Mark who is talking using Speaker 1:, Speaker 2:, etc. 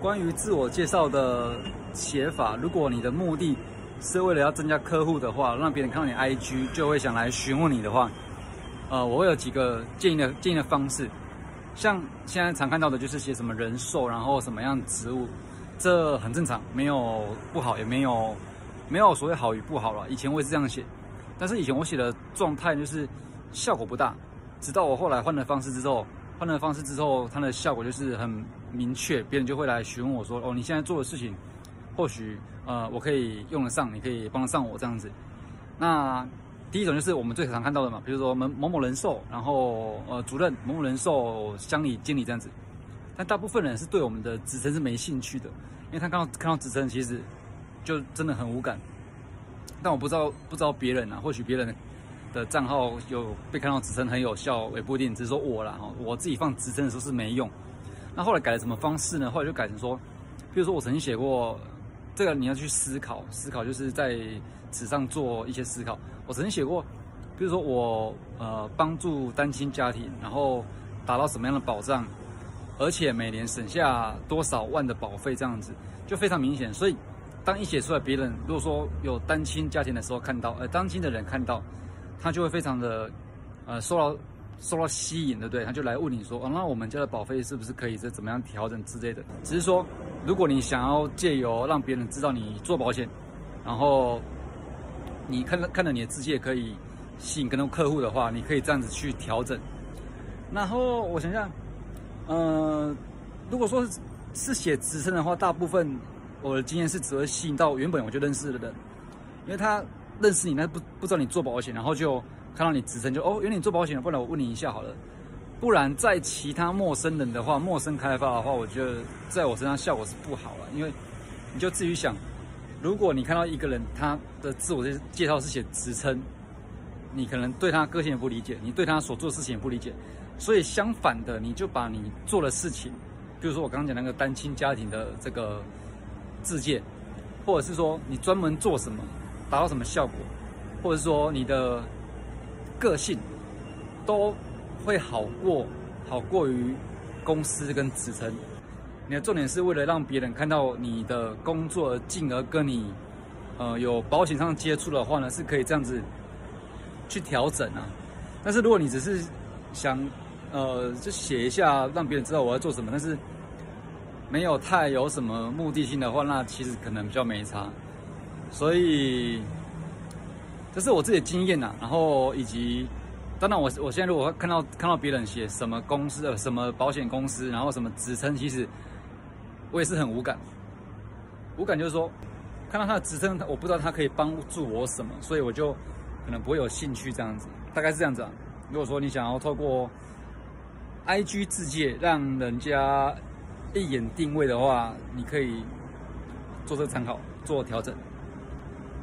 Speaker 1: 关于自我介绍的写法，如果你的目的是为了要增加客户的话，让别人看到你 IG 就会想来询问你的话，呃，我会有几个建议的建议的方式。像现在常看到的就是写什么人寿，然后什么样职务，这很正常，没有不好，也没有没有所谓好与不好了。以前我也是这样写，但是以前我写的状态就是效果不大，直到我后来换了方式之后，换了方式之后，它的效果就是很明确，别人就会来询问我说：“哦，你现在做的事情，或许呃我可以用得上，你可以帮得上我这样子。”那第一种就是我们最常看到的嘛，比如说某某某人寿，然后呃主任某某人寿乡里经理这样子，但大部分人是对我们的职称是没兴趣的，因为他刚看到职称其实就真的很无感。但我不知道不知道别人啊，或许别人的账号有被看到职称很有效，也不一定。只是说我啦哈，我自己放职称的时候是没用。那后来改了什么方式呢？后来就改成说，比如说我曾经写过。这个你要去思考，思考就是在纸上做一些思考。我曾经写过，比如说我呃帮助单亲家庭，然后达到什么样的保障，而且每年省下多少万的保费，这样子就非常明显。所以当一写出来，别人如果说有单亲家庭的时候看到，呃单亲的人看到，他就会非常的呃受到受到吸引，对不对？他就来问你说，哦，那我们家的保费是不是可以这怎么样调整之类的？只是说。如果你想要借由让别人知道你做保险，然后你看到看到你的字界可以吸引更多客户的话，你可以这样子去调整。然后我想想，呃，如果说是写职称的话，大部分我的经验是只会吸引到原本我就认识的人，因为他认识你，那不不知道你做保险，然后就看到你职称就哦，原来你做保险的，不然我问你一下好了。不然，在其他陌生人的话，陌生开发的话，我觉得在我身上效果是不好了。因为你就至于想，如果你看到一个人他的自我介介绍是写职称，你可能对他个性也不理解，你对他所做的事情也不理解。所以相反的，你就把你做的事情，比如说我刚刚讲那个单亲家庭的这个自介，或者是说你专门做什么，达到什么效果，或者说你的个性都。会好过，好过于公司跟职称。你的重点是为了让别人看到你的工作，进而跟你，呃，有保险上接触的话呢，是可以这样子去调整啊。但是如果你只是想，呃，就写一下让别人知道我要做什么，但是没有太有什么目的性的话，那其实可能比较没差。所以这是我自己的经验呐，然后以及。当然，我我现在如果看到看到别人写什么公司的什么保险公司，然后什么职称，其实我也是很无感。无感就是说，看到他的职称，我不知道他可以帮助我什么，所以我就可能不会有兴趣这样子。大概是这样子啊。如果说你想要透过 IG 自介让人家一眼定位的话，你可以做这个参考，做调整。